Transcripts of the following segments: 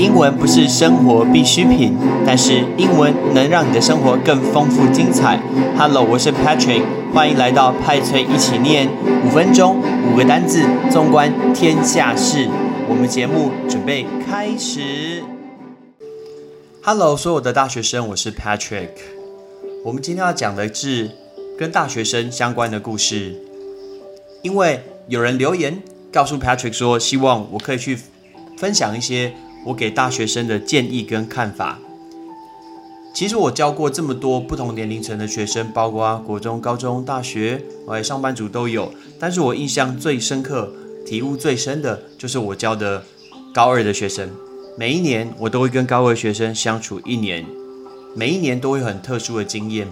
英文不是生活必需品，但是英文能让你的生活更丰富精彩。Hello，我是 Patrick，欢迎来到派翠一起念五分钟五个单字，纵观天下事。我们节目准备开始。Hello，所有的大学生，我是 Patrick。我们今天要讲的是跟大学生相关的故事，因为有人留言告诉 Patrick 说，希望我可以去分享一些。我给大学生的建议跟看法，其实我教过这么多不同年龄层的学生，包括国中、高中、大学，哎，上班族都有。但是我印象最深刻、体悟最深的，就是我教的高二的学生。每一年我都会跟高二学生相处一年，每一年都会很特殊的经验。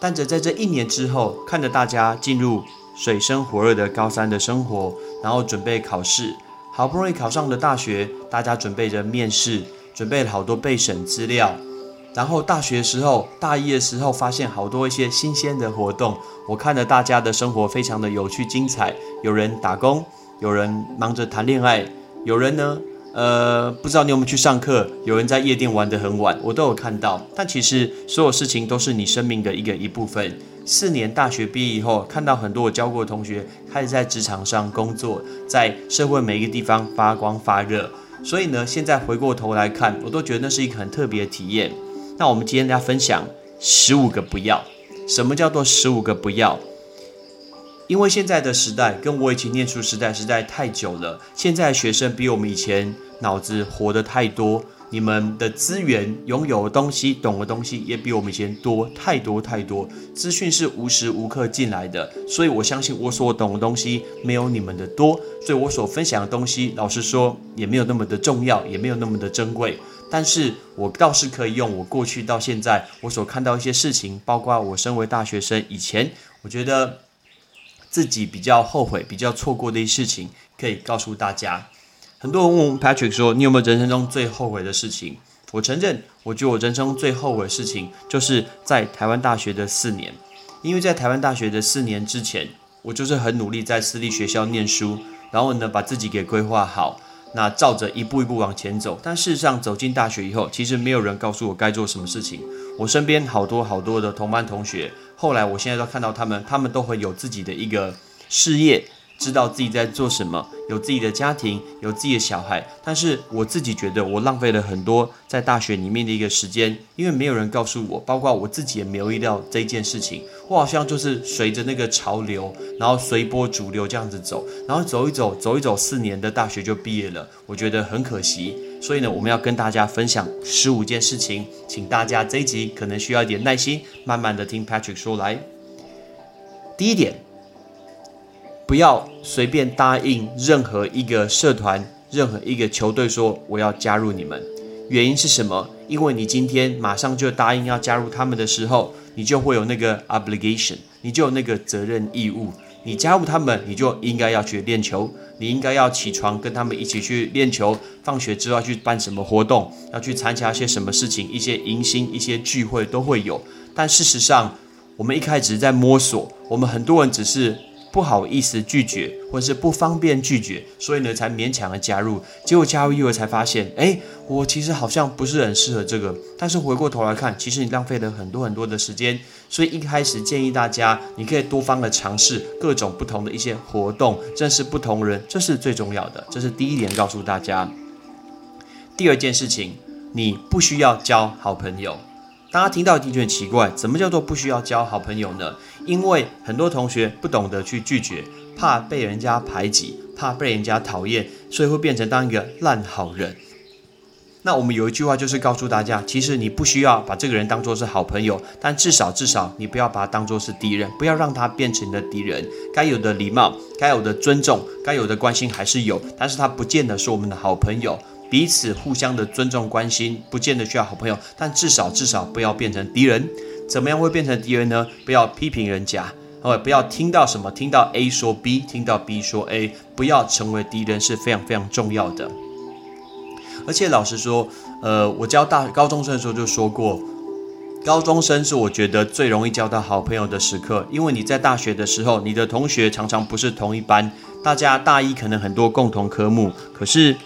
但是在这一年之后，看着大家进入水深火热的高三的生活，然后准备考试。好不容易考上了大学，大家准备着面试，准备了好多备审资料。然后大学时候，大一的时候，发现好多一些新鲜的活动。我看着大家的生活非常的有趣精彩，有人打工，有人忙着谈恋爱，有人呢，呃，不知道你有没有去上课，有人在夜店玩得很晚，我都有看到。但其实所有事情都是你生命的一个一部分。四年大学毕业以后，看到很多我教过的同学开始在职场上工作，在社会每一个地方发光发热。所以呢，现在回过头来看，我都觉得那是一个很特别的体验。那我们今天大家分享十五个不要。什么叫做十五个不要？因为现在的时代跟我以前念书时代实在太久了，现在的学生比我们以前脑子活得太多。你们的资源、拥有的东西、懂的东西也比我们以前多太多太多。资讯是无时无刻进来的，所以我相信我所懂的东西没有你们的多，所以我所分享的东西，老实说也没有那么的重要，也没有那么的珍贵。但是我倒是可以用我过去到现在我所看到一些事情，包括我身为大学生以前，我觉得自己比较后悔、比较错过的一些事情，可以告诉大家。很多人问 Patrick 说：“你有没有人生中最后悔的事情？”我承认，我觉得我人生最后悔的事情就是在台湾大学的四年，因为在台湾大学的四年之前，我就是很努力在私立学校念书，然后呢把自己给规划好，那照着一步一步往前走。但事实上走进大学以后，其实没有人告诉我该做什么事情。我身边好多好多的同班同学，后来我现在都看到他们，他们都会有自己的一个事业。知道自己在做什么，有自己的家庭，有自己的小孩，但是我自己觉得我浪费了很多在大学里面的一个时间，因为没有人告诉我，包括我自己也没有意料这件事情，我好像就是随着那个潮流，然后随波逐流这样子走，然后走一走，走一走，四年的大学就毕业了，我觉得很可惜。所以呢，我们要跟大家分享十五件事情，请大家这一集可能需要一点耐心，慢慢的听 Patrick 说来。第一点。不要随便答应任何一个社团、任何一个球队说我要加入你们。原因是什么？因为你今天马上就答应要加入他们的时候，你就会有那个 obligation，你就有那个责任义务。你加入他们，你就应该要去练球，你应该要起床跟他们一起去练球。放学之后要去办什么活动，要去参加些什么事情，一些迎新、一些聚会都会有。但事实上，我们一开始在摸索，我们很多人只是。不好意思拒绝，或者是不方便拒绝，所以呢才勉强的加入。结果加入以后才发现，哎，我其实好像不是很适合这个。但是回过头来看，其实你浪费了很多很多的时间。所以一开始建议大家，你可以多方的尝试各种不同的一些活动，认识不同人，这是最重要的。这是第一点告诉大家。第二件事情，你不需要交好朋友。大家听到的确很奇怪，怎么叫做不需要交好朋友呢？因为很多同学不懂得去拒绝，怕被人家排挤，怕被人家讨厌，所以会变成当一个烂好人。那我们有一句话就是告诉大家，其实你不需要把这个人当做是好朋友，但至少至少你不要把他当做是敌人，不要让他变成你的敌人。该有的礼貌，该有的尊重，该有的关心还是有，但是他不见得是我们的好朋友。彼此互相的尊重关心，不见得需要好朋友，但至少至少不要变成敌人。怎么样会变成敌人呢？不要批评人家，哦，不要听到什么，听到 A 说 B，听到 B 说 A，不要成为敌人是非常非常重要的。而且老实说，呃，我教大高中生的时候就说过，高中生是我觉得最容易交到好朋友的时刻，因为你在大学的时候，你的同学常常不是同一班，大家大一可能很多共同科目，可是。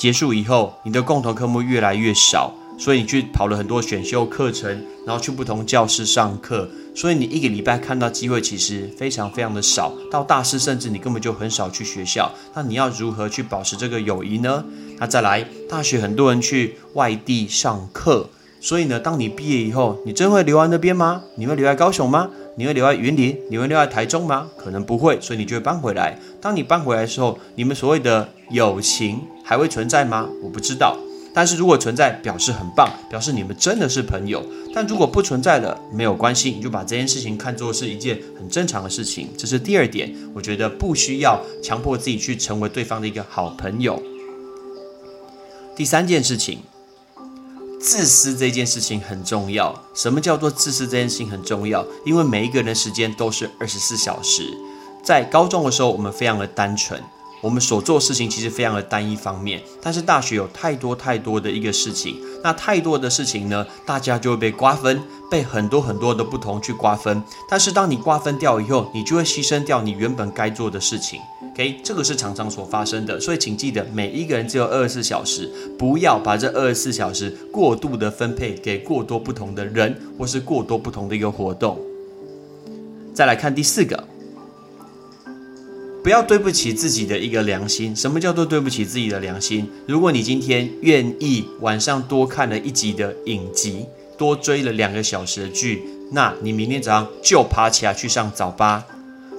结束以后，你的共同科目越来越少，所以你去跑了很多选修课程，然后去不同教室上课，所以你一个礼拜看到机会其实非常非常的少。到大四，甚至你根本就很少去学校。那你要如何去保持这个友谊呢？那再来，大学很多人去外地上课，所以呢，当你毕业以后，你真会留在那边吗？你会留在高雄吗？你会留在云林？你会留在台中吗？可能不会，所以你就会搬回来。当你搬回来的时候，你们所谓的友情还会存在吗？我不知道。但是如果存在，表示很棒，表示你们真的是朋友。但如果不存在了，没有关系，你就把这件事情看作是一件很正常的事情。这是第二点，我觉得不需要强迫自己去成为对方的一个好朋友。第三件事情。自私这件事情很重要。什么叫做自私这件事情很重要？因为每一个人的时间都是二十四小时。在高中的时候，我们非常的单纯，我们所做事情其实非常的单一方面。但是大学有太多太多的一个事情，那太多的事情呢，大家就会被瓜分，被很多很多的不同去瓜分。但是当你瓜分掉以后，你就会牺牲掉你原本该做的事情。OK，这个是常常所发生的，所以请记得，每一个人只有二十四小时，不要把这二十四小时过度的分配给过多不同的人，或是过多不同的一个活动。再来看第四个，不要对不起自己的一个良心。什么叫做对不起自己的良心？如果你今天愿意晚上多看了一集的影集，多追了两个小时的剧，那你明天早上就爬起来去上早八。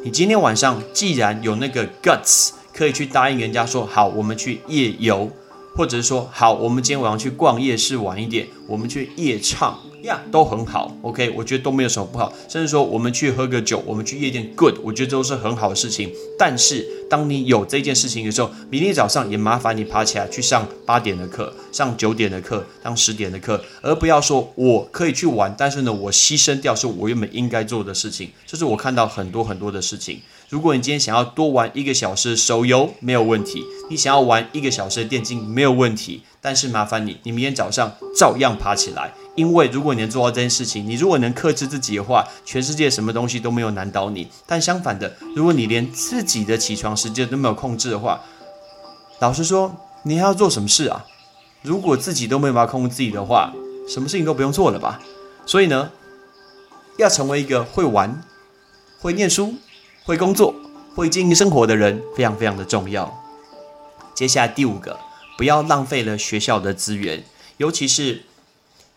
你今天晚上既然有那个 guts，可以去答应人家说好，我们去夜游，或者是说好，我们今天晚上去逛夜市晚一点，我们去夜唱。呀，都很好，OK，我觉得都没有什么不好。甚至说我们去喝个酒，我们去夜店，Good，我觉得都是很好的事情。但是当你有这件事情的时候，明天早上也麻烦你爬起来去上八点的课，上九点的课，上十点的课，而不要说我可以去玩，但是呢，我牺牲掉是我原本应该做的事情。这是我看到很多很多的事情。如果你今天想要多玩一个小时手游，没有问题；你想要玩一个小时的电竞，没有问题。但是麻烦你，你明天早上照样爬起来。因为如果你能做到这件事情，你如果能克制自己的话，全世界什么东西都没有难倒你。但相反的，如果你连自己的起床时间都没有控制的话，老实说，你还要做什么事啊？如果自己都没办法控制自己的话，什么事情都不用做了吧？所以呢，要成为一个会玩、会念书、会工作、会经营生活的人，非常非常的重要。接下来第五个，不要浪费了学校的资源，尤其是。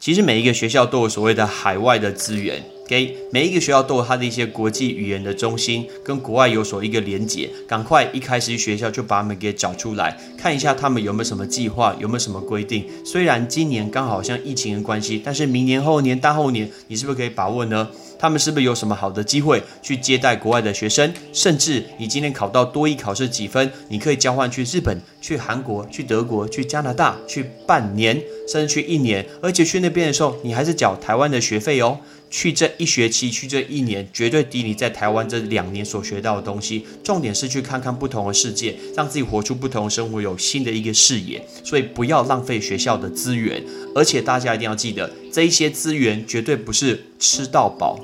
其实每一个学校都有所谓的海外的资源，给每一个学校都有它的一些国际语言的中心，跟国外有所一个连接。赶快一开始学校就把他们给找出来，看一下他们有没有什么计划，有没有什么规定。虽然今年刚好像疫情的关系，但是明年、后年、大后年，你是不是可以把握呢？他们是不是有什么好的机会去接待国外的学生？甚至你今天考到多一考试几分，你可以交换去日本、去韩国、去德国、去加拿大去半年，甚至去一年。而且去那边的时候，你还是缴台湾的学费哦。去这一学期，去这一年，绝对抵你在台湾这两年所学到的东西。重点是去看看不同的世界，让自己活出不同的生活，有新的一个视野。所以不要浪费学校的资源，而且大家一定要记得，这一些资源绝对不是吃到饱。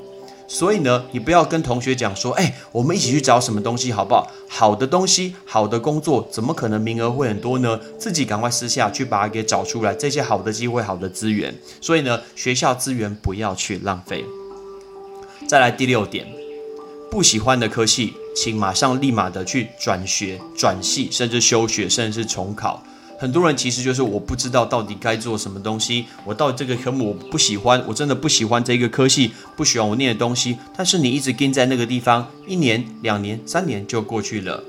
所以呢，你不要跟同学讲说，哎，我们一起去找什么东西好不好？好的东西，好的工作，怎么可能名额会很多呢？自己赶快私下去把它给找出来，这些好的机会、好的资源。所以呢，学校资源不要去浪费。再来第六点，不喜欢的科系，请马上立马的去转学、转系，甚至休学，甚至是重考。很多人其实就是我不知道到底该做什么东西，我到这个科目我不喜欢，我真的不喜欢这个科系，不喜欢我念的东西。但是你一直跟在那个地方，一年、两年、三年就过去了。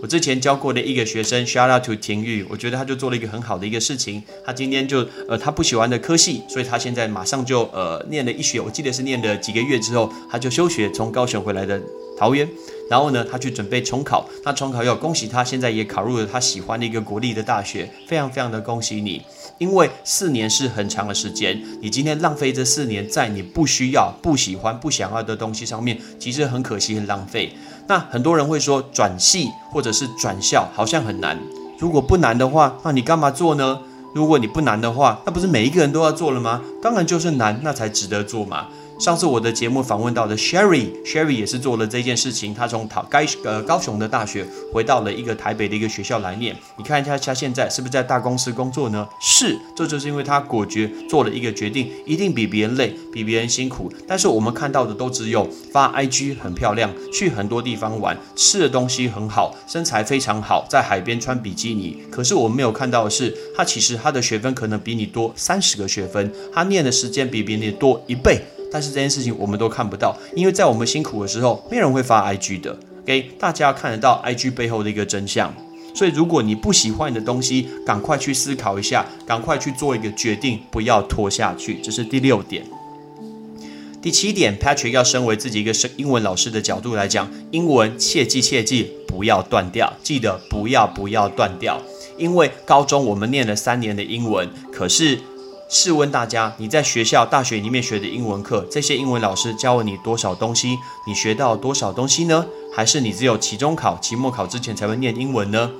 我之前教过的一个学生，shout out to 田玉，我觉得他就做了一个很好的一个事情。他今天就呃他不喜欢的科系，所以他现在马上就呃念了一学，我记得是念了几个月之后，他就休学，从高雄回来的桃园。然后呢，他去准备重考。那重考要恭喜他，现在也考入了他喜欢的一个国立的大学，非常非常的恭喜你。因为四年是很长的时间，你今天浪费这四年在你不需要、不喜欢、不想要的东西上面，其实很可惜、很浪费。那很多人会说转系或者是转校好像很难。如果不难的话，那你干嘛做呢？如果你不难的话，那不是每一个人都要做了吗？当然就是难，那才值得做嘛。上次我的节目访问到的 Sherry，Sherry 也是做了这件事情。他从讨该呃高雄的大学回到了一个台北的一个学校来念。你看一下他现在是不是在大公司工作呢？是，这就是因为他果决做了一个决定，一定比别人累，比别人辛苦。但是我们看到的都只有发 IG 很漂亮，去很多地方玩，吃的东西很好，身材非常好，在海边穿比基尼。可是我们没有看到的是，他其实他的学分可能比你多三十个学分，他念的时间比别人多一倍。但是这件事情我们都看不到，因为在我们辛苦的时候，没有人会发 IG 的。OK，大家看得到 IG 背后的一个真相。所以，如果你不喜欢的东西，赶快去思考一下，赶快去做一个决定，不要拖下去。这是第六点。第七点，Patrick 要身为自己一个是英文老师的角度来讲，英文切记切记不要断掉，记得不要不要断掉。因为高中我们念了三年的英文，可是。试问大家，你在学校、大学里面学的英文课，这些英文老师教了你多少东西？你学到多少东西呢？还是你只有期中考、期末考之前才会念英文呢？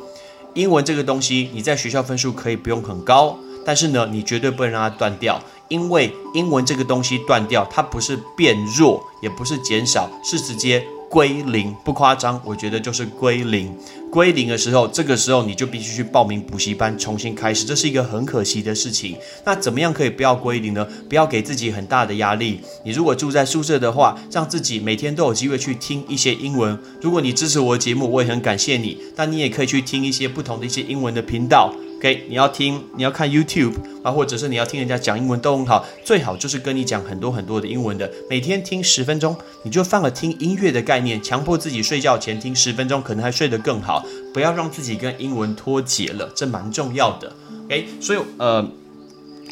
英文这个东西，你在学校分数可以不用很高，但是呢，你绝对不能让它断掉，因为英文这个东西断掉，它不是变弱，也不是减少，是直接。归零不夸张，我觉得就是归零。归零的时候，这个时候你就必须去报名补习班，重新开始，这是一个很可惜的事情。那怎么样可以不要归零呢？不要给自己很大的压力。你如果住在宿舍的话，让自己每天都有机会去听一些英文。如果你支持我的节目，我也很感谢你。但你也可以去听一些不同的一些英文的频道。OK，你要听，你要看 YouTube 啊，或者是你要听人家讲英文都很好，最好就是跟你讲很多很多的英文的，每天听十分钟，你就放了听音乐的概念，强迫自己睡觉前听十分钟，可能还睡得更好。不要让自己跟英文脱节了，这蛮重要的。OK，所以呃，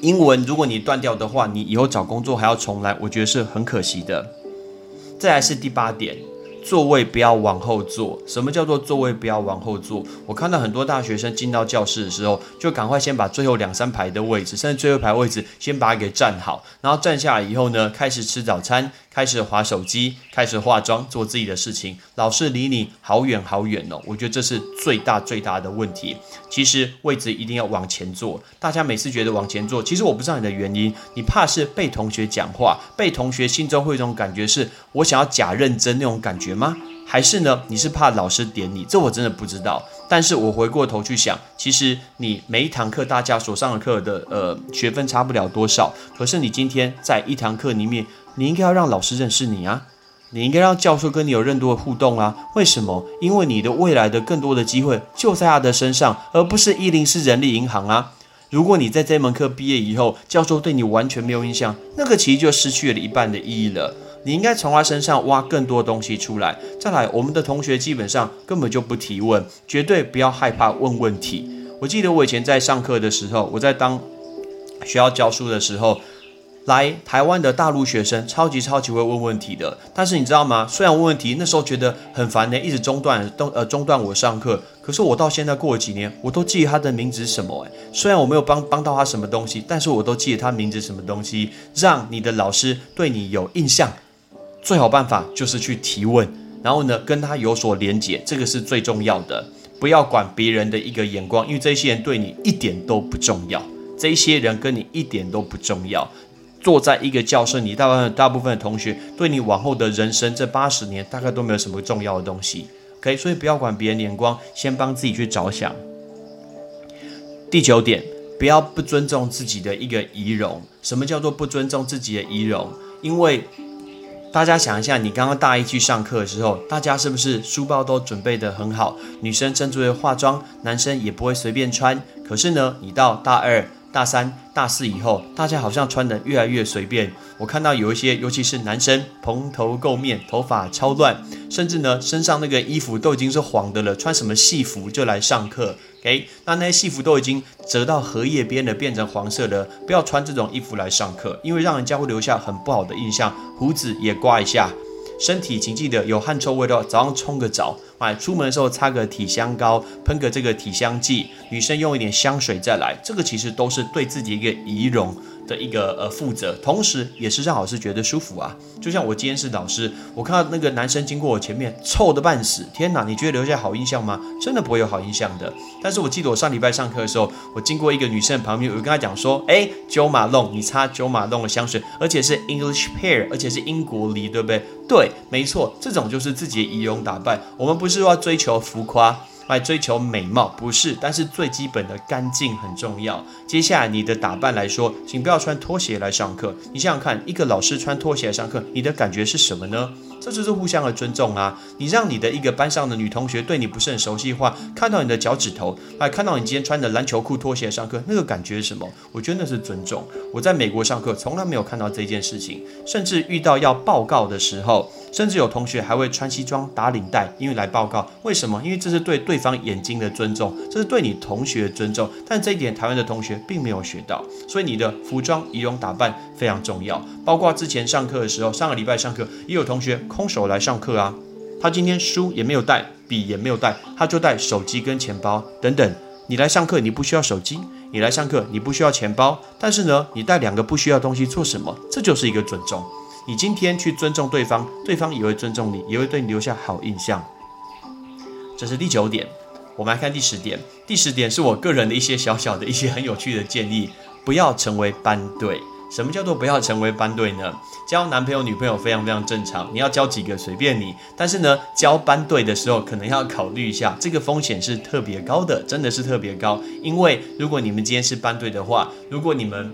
英文如果你断掉的话，你以后找工作还要重来，我觉得是很可惜的。再来是第八点。座位不要往后坐。什么叫做座位不要往后坐？我看到很多大学生进到教室的时候，就赶快先把最后两三排的位置，甚至最后一排位置，先把它给占好。然后站下来以后呢，开始吃早餐，开始划手机，开始化妆，做自己的事情。老师离你好远好远哦，我觉得这是最大最大的问题。其实位置一定要往前坐。大家每次觉得往前坐，其实我不知道你的原因。你怕是被同学讲话，被同学心中会有一种感觉，是我想要假认真那种感觉。吗？还是呢？你是怕老师点你？这我真的不知道。但是我回过头去想，其实你每一堂课大家所上的课的呃学分差不了多少。可是你今天在一堂课里面，你应该要让老师认识你啊，你应该让教授跟你有更多的互动啊。为什么？因为你的未来的更多的机会就在他的身上，而不是一零四人力银行啊。如果你在这门课毕业以后，教授对你完全没有印象，那个其实就失去了一半的意义了。你应该从他身上挖更多东西出来。再来，我们的同学基本上根本就不提问，绝对不要害怕问问题。我记得我以前在上课的时候，我在当学校教书的时候，来台湾的大陆学生超级超级会问问题的。但是你知道吗？虽然问问题那时候觉得很烦的，一直中断，都呃中断我上课。可是我到现在过了几年，我都记得他的名字是什么。诶，虽然我没有帮帮到他什么东西，但是我都记得他名字什么东西，让你的老师对你有印象。最好办法就是去提问，然后呢跟他有所连结，这个是最重要的。不要管别人的一个眼光，因为这些人对你一点都不重要。这些人跟你一点都不重要。坐在一个教室，你大部分大部分的同学对你往后的人生这八十年大概都没有什么重要的东西。OK，所以不要管别人眼光，先帮自己去着想。第九点，不要不尊重自己的一个仪容。什么叫做不尊重自己的仪容？因为大家想一下，你刚刚大一去上课的时候，大家是不是书包都准备得很好？女生甚至会化妆，男生也不会随便穿。可是呢，你到大二、大三、大四以后，大家好像穿得越来越随便。我看到有一些，尤其是男生，蓬头垢面，头发超乱，甚至呢，身上那个衣服都已经是黄的了，穿什么戏服就来上课。诶，那那些戏服都已经折到荷叶边了，变成黄色的，不要穿这种衣服来上课，因为让人家会留下很不好的印象。胡子也刮一下，身体请记得有汗臭味道，早上冲个澡。买，出门的时候擦个体香膏，喷个这个体香剂，女生用一点香水再来，这个其实都是对自己一个仪容。的一个呃负责，同时也是让老师觉得舒服啊。就像我今天是老师，我看到那个男生经过我前面，臭的半死，天哪！你觉得留下好印象吗？真的不会有好印象的。但是我记得我上礼拜上课的时候，我经过一个女生旁边，我跟她讲说：“哎，九马龙，你擦九马龙的香水，而且是 English Pear，而且是英国梨，对不对？”对，没错，这种就是自己的仪容打扮。我们不是要追求浮夸。来追求美貌不是，但是最基本的干净很重要。接下来你的打扮来说，请不要穿拖鞋来上课。你想想看，一个老师穿拖鞋来上课，你的感觉是什么呢？这就是互相的尊重啊！你让你的一个班上的女同学对你不是很熟悉的话，看到你的脚趾头，来看到你今天穿的篮球裤拖鞋上课，那个感觉是什么？我觉得那是尊重。我在美国上课从来没有看到这件事情，甚至遇到要报告的时候。甚至有同学还会穿西装打领带，因为来报告。为什么？因为这是对对方眼睛的尊重，这是对你同学的尊重。但这一点台湾的同学并没有学到，所以你的服装仪容打扮非常重要。包括之前上课的时候，上个礼拜上课也有同学空手来上课啊，他今天书也没有带，笔也没有带，他就带手机跟钱包等等。你来上课你不需要手机，你来上课你不需要钱包，但是呢，你带两个不需要东西做什么？这就是一个尊重。你今天去尊重对方，对方也会尊重你，也会对你留下好印象。这是第九点，我们来看第十点。第十点是我个人的一些小小的一些很有趣的建议：不要成为班队。什么叫做不要成为班队呢？交男朋友女朋友非常非常正常，你要交几个随便你。但是呢，交班队的时候可能要考虑一下，这个风险是特别高的，真的是特别高。因为如果你们今天是班队的话，如果你们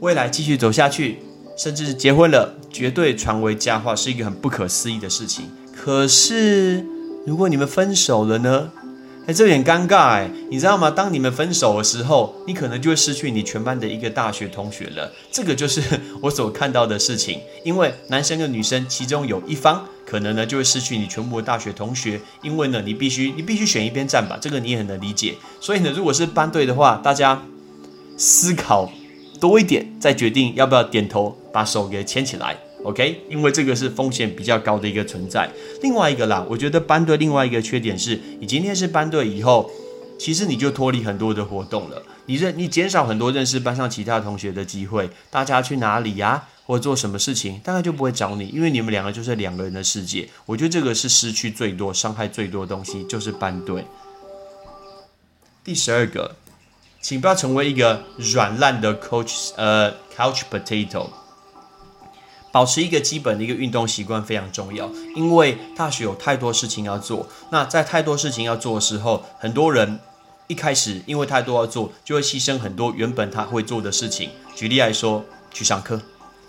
未来继续走下去，甚至结婚了，绝对传为佳话，是一个很不可思议的事情。可是，如果你们分手了呢？哎，这有点尴尬哎，你知道吗？当你们分手的时候，你可能就会失去你全班的一个大学同学了。这个就是 我所看到的事情。因为男生跟女生其中有一方可能呢就会失去你全部的大学同学，因为呢你必须你必须选一边站吧，这个你也很能理解。所以呢，如果是班队的话，大家思考。多一点，再决定要不要点头把手给牵起来，OK？因为这个是风险比较高的一个存在。另外一个啦，我觉得班队另外一个缺点是，你今天是班队以后，其实你就脱离很多的活动了，你认你减少很多认识班上其他同学的机会，大家去哪里呀，或做什么事情，大概就不会找你，因为你们两个就是两个人的世界。我觉得这个是失去最多、伤害最多的东西，就是班队。第十二个。请不要成为一个软烂的 coach，呃，couch potato。保持一个基本的一个运动习惯非常重要，因为大学有太多事情要做。那在太多事情要做的时候，很多人一开始因为太多要做，就会牺牲很多原本他会做的事情。举例来说，去上课，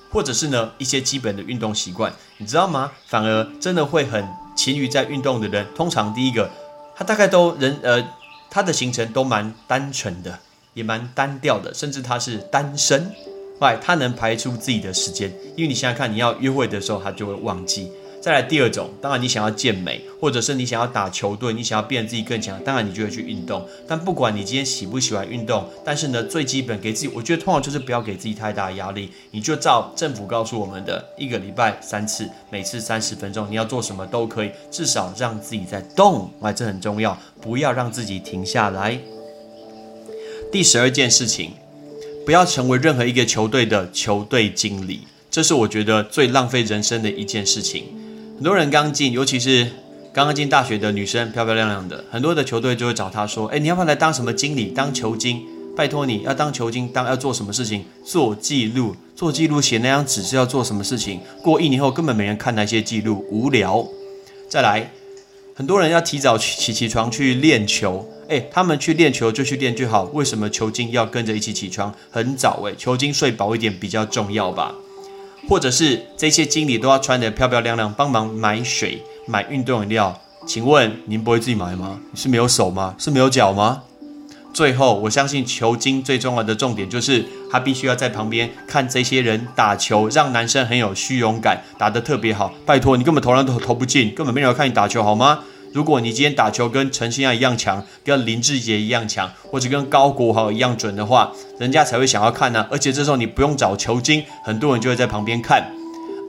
或者是呢一些基本的运动习惯，你知道吗？反而真的会很勤于在运动的人，通常第一个，他大概都人呃，他的行程都蛮单纯的。也蛮单调的，甚至他是单身，外他能排出自己的时间，因为你想想看，你要约会的时候，他就会忘记。再来第二种，当然你想要健美，或者是你想要打球队，你想要变得自己更强，当然你就会去运动。但不管你今天喜不喜欢运动，但是呢，最基本给自己，我觉得通常就是不要给自己太大压力，你就照政府告诉我们的一个礼拜三次，每次三十分钟，你要做什么都可以，至少让自己在动，哎，这很重要，不要让自己停下来。第十二件事情，不要成为任何一个球队的球队经理，这是我觉得最浪费人生的一件事情。很多人刚进，尤其是刚刚进大学的女生，漂漂亮亮的，很多的球队就会找她说：“哎，你要不要来当什么经理？当球经？拜托你要当球经，当要做什么事情？做记录，做记录，写那张纸是要做什么事情？过一年后根本没人看那些记录，无聊。再来，很多人要提早起起床去练球。”哎，他们去练球就去练就好，为什么球精要跟着一起起床很早？哎，球精睡饱一点比较重要吧？或者是这些经理都要穿得漂漂亮亮，帮忙买水、买运动饮料？请问您不会自己买吗？你是没有手吗？是没有脚吗？最后，我相信球精最重要的重点就是他必须要在旁边看这些人打球，让男生很有虚荣感，打得特别好。拜托，你根本投篮都投不进，根本没人看你打球，好吗？如果你今天打球跟陈星耀一样强，跟林志杰一样强，或者跟高国豪一样准的话，人家才会想要看呢。而且这时候你不用找球精，很多人就会在旁边看。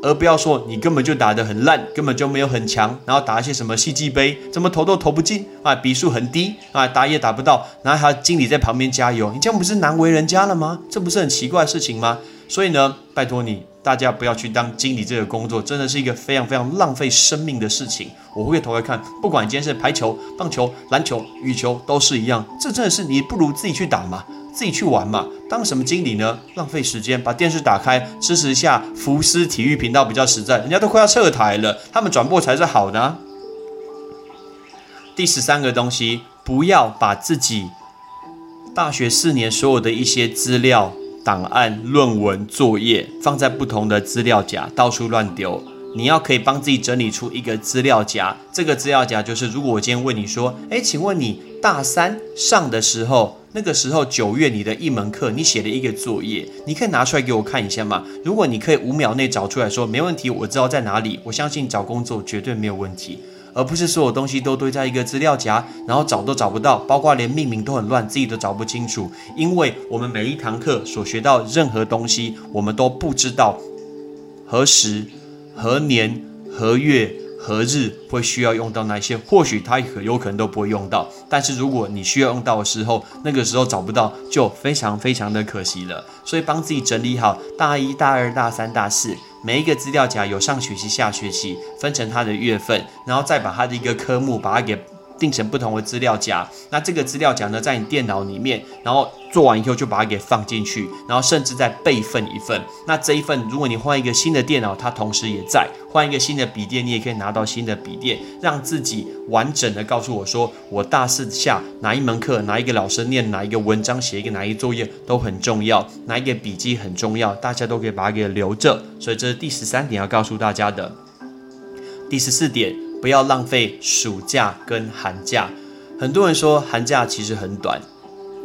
而不要说你根本就打得很烂，根本就没有很强，然后打一些什么戏剧杯，怎么投都投不进啊，比数很低啊，打也打不到，然后还有经理在旁边加油，你这样不是难为人家了吗？这不是很奇怪的事情吗？所以呢，拜托你，大家不要去当经理这个工作，真的是一个非常非常浪费生命的事情。我会头来看，不管今天是排球、棒球、篮球、羽球，都是一样。这真的是你不如自己去打嘛，自己去玩嘛。当什么经理呢？浪费时间，把电视打开，支持一下福斯体育频道比较实在。人家都快要撤台了，他们转播才是好的。第十三个东西，不要把自己大学四年所有的一些资料。档案、论文、作业放在不同的资料夹，到处乱丢。你要可以帮自己整理出一个资料夹。这个资料夹就是，如果我今天问你说，诶，请问你大三上的时候，那个时候九月你的一门课，你写了一个作业，你可以拿出来给我看一下吗？如果你可以五秒内找出来说没问题，我知道在哪里，我相信找工作绝对没有问题。而不是所有东西都堆在一个资料夹，然后找都找不到，包括连命名都很乱，自己都找不清楚。因为我们每一堂课所学到任何东西，我们都不知道何时、何年、何月。何日会需要用到那些？或许他可有可能都不会用到。但是如果你需要用到的时候，那个时候找不到，就非常非常的可惜了。所以帮自己整理好大一、大二、大三、大四每一个资料夹，有上学期、下学期，分成它的月份，然后再把它的一个科目把它给。定成不同的资料夹，那这个资料夹呢，在你电脑里面，然后做完以后就把它给放进去，然后甚至再备份一份。那这一份，如果你换一个新的电脑，它同时也在；换一个新的笔电，你也可以拿到新的笔电，让自己完整的告诉我说，我大四下哪一门课，哪一个老师念哪一个文章，写一个哪一个作业都很重要，哪一个笔记很重要，大家都可以把它给留着。所以这是第十三点要告诉大家的。第十四点。不要浪费暑假跟寒假。很多人说寒假其实很短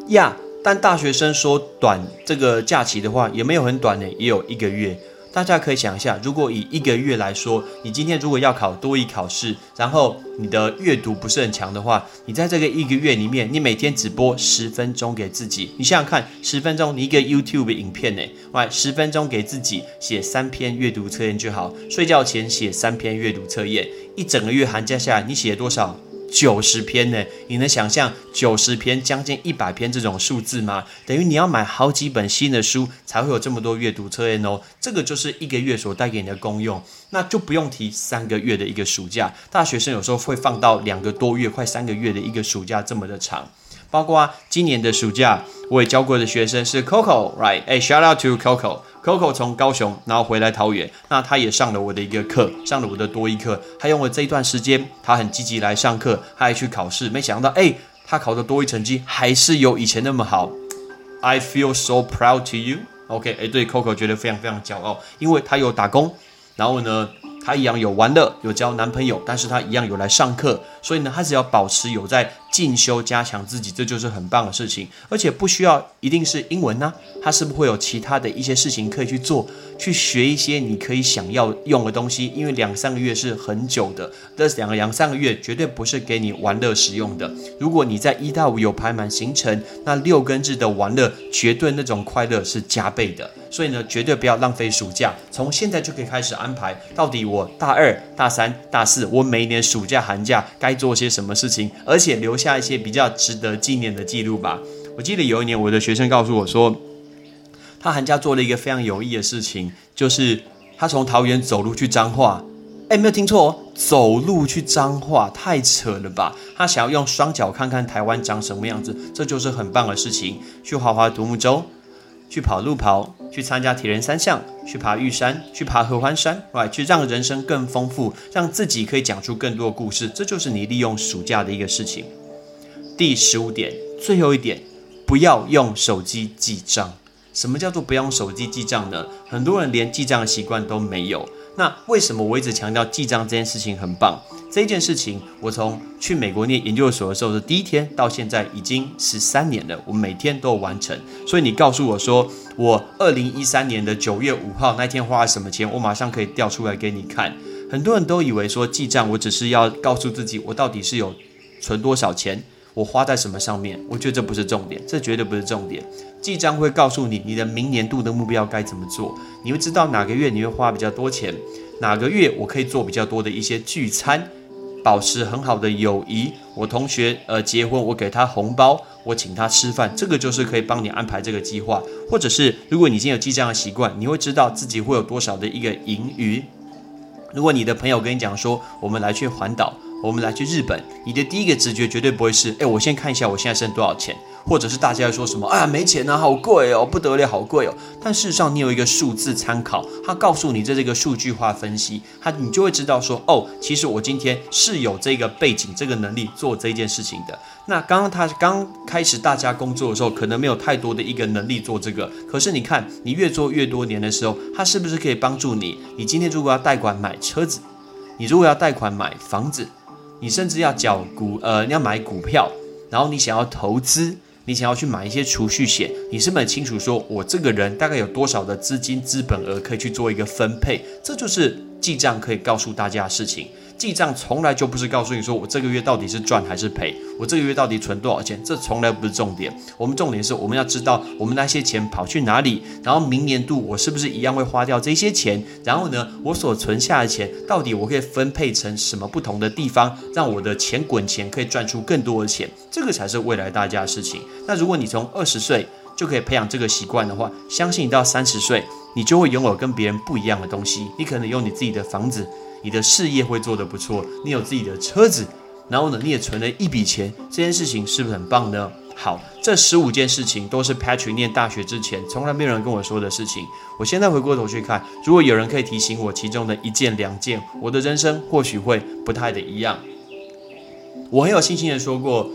呀，但大学生说短这个假期的话也没有很短呢，也有一个月。大家可以想一下，如果以一个月来说，你今天如果要考多一考试，然后你的阅读不是很强的话，你在这个一个月里面，你每天只播十分钟给自己，你想想看，十分钟你一个 YouTube 影片呢，喂，十分钟给自己写三篇阅读测验就好，睡觉前写三篇阅读测验，一整个月寒假下来，你写了多少？九十篇呢？你能想象九十篇将近一百篇这种数字吗？等于你要买好几本新的书才会有这么多阅读测验哦。这个就是一个月所带给你的功用，那就不用提三个月的一个暑假。大学生有时候会放到两个多月、快三个月的一个暑假这么的长。包括今年的暑假，我也教过的学生是 Coco，right？哎，shout out to Coco。Coco 从高雄然后回来桃园，那他也上了我的一个课，上了我的多一课。他用了这一段时间，他很积极来上课，他还去考试。没想到，哎，他考的多一成绩还是有以前那么好。I feel so proud to you。OK，哎，对，Coco 觉得非常非常骄傲，因为他有打工，然后呢。他一样有玩乐，有交男朋友，但是他一样有来上课，所以呢，他只要保持有在进修、加强自己，这就是很棒的事情，而且不需要一定是英文呢，他是不是会有其他的一些事情可以去做，去学一些你可以想要用的东西？因为两三个月是很久的，这两个两三个月绝对不是给你玩乐使用的。如果你在一到五有排满行程，那六根日的玩乐绝对那种快乐是加倍的。所以呢，绝对不要浪费暑假，从现在就可以开始安排。到底我大二、大三、大四，我每一年暑假、寒假该做些什么事情，而且留下一些比较值得纪念的记录吧。我记得有一年，我的学生告诉我说，他寒假做了一个非常有意的事情，就是他从桃园走路去彰化。哎，没有听错哦，走路去彰化，太扯了吧？他想要用双脚看看台湾长什么样子，这就是很棒的事情。去滑滑独木舟。去跑路跑，去参加铁人三项，去爬玉山，去爬合欢山，来去让人生更丰富，让自己可以讲出更多的故事，这就是你利用暑假的一个事情。第十五点，最后一点，不要用手机记账。什么叫做不用手机记账呢？很多人连记账的习惯都没有。那为什么我一直强调记账这件事情很棒？这件事情，我从去美国念研究所的时候的第一天到现在已经十三年了，我每天都有完成。所以你告诉我说，我二零一三年的九月五号那天花了什么钱，我马上可以调出来给你看。很多人都以为说记账，我只是要告诉自己我到底是有存多少钱，我花在什么上面？我觉得这不是重点，这绝对不是重点。记账会告诉你你的明年度的目标该怎么做，你会知道哪个月你会花比较多钱，哪个月我可以做比较多的一些聚餐，保持很好的友谊。我同学呃结婚，我给他红包，我请他吃饭，这个就是可以帮你安排这个计划。或者是如果你已经有记账的习惯，你会知道自己会有多少的一个盈余。如果你的朋友跟你讲说，我们来去环岛。我们来去日本，你的第一个直觉绝对不会是，哎，我先看一下我现在剩多少钱，或者是大家说什么，啊，没钱啊，好贵哦，不得了，好贵哦。但事实上，你有一个数字参考，它告诉你在这个数据化分析，它你就会知道说，哦，其实我今天是有这个背景、这个能力做这件事情的。那刚刚他刚开始大家工作的时候，可能没有太多的一个能力做这个，可是你看，你越做越多年的时候，它是不是可以帮助你？你今天如果要贷款买车子，你如果要贷款买房子。你甚至要缴股，呃，你要买股票，然后你想要投资，你想要去买一些储蓄险，你是不是很清楚说，我这个人大概有多少的资金资本额可以去做一个分配？这就是记账可以告诉大家的事情。记账从来就不是告诉你说我这个月到底是赚还是赔，我这个月到底存多少钱，这从来不是重点。我们重点是我们要知道我们那些钱跑去哪里，然后明年度我是不是一样会花掉这些钱，然后呢，我所存下的钱到底我可以分配成什么不同的地方，让我的钱滚钱可以赚出更多的钱，这个才是未来大家的事情。那如果你从二十岁就可以培养这个习惯的话，相信你到三十岁，你就会拥有跟别人不一样的东西。你可能有你自己的房子。你的事业会做得不错，你有自己的车子，然后呢，你也存了一笔钱，这件事情是不是很棒呢？好，这十五件事情都是 Patrick 念大学之前从来没有人跟我说的事情。我现在回过头去看，如果有人可以提醒我其中的一件、两件，我的人生或许会不太的一样。我很有信心的说过。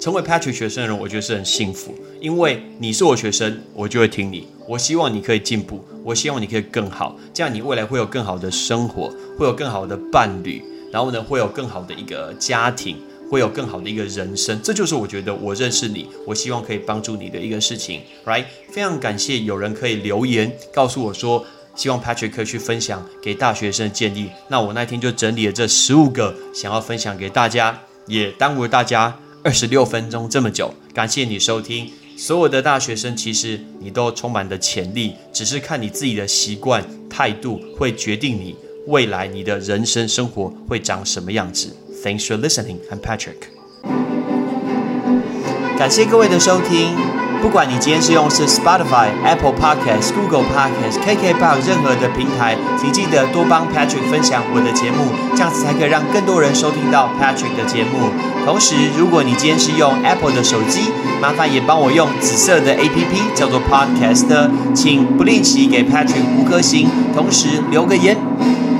成为 Patrick 学生的人，我觉得是很幸福，因为你是我学生，我就会听你。我希望你可以进步，我希望你可以更好，这样你未来会有更好的生活，会有更好的伴侣，然后呢，会有更好的一个家庭，会有更好的一个人生。这就是我觉得我认识你，我希望可以帮助你的一个事情。Right？非常感谢有人可以留言告诉我说，希望 Patrick 可以去分享给大学生的建议。那我那天就整理了这十五个想要分享给大家，也耽误了大家。二十六分钟这么久，感谢你收听。所有的大学生，其实你都充满的潜力，只是看你自己的习惯态度，会决定你未来你的人生生活会长什么样子。Thanks for listening. I'm Patrick. 感谢各位的收听。不管你今天是用是 Spotify、Apple Podcast、Google Podcast、KKBox 任何的平台，请记得多帮 Patrick 分享我的节目，这样子才可以让更多人收听到 Patrick 的节目。同时，如果你今天是用 Apple 的手机，麻烦也帮我用紫色的 APP 叫做 Podcast，请不吝惜给 Patrick 五颗星，同时留个言。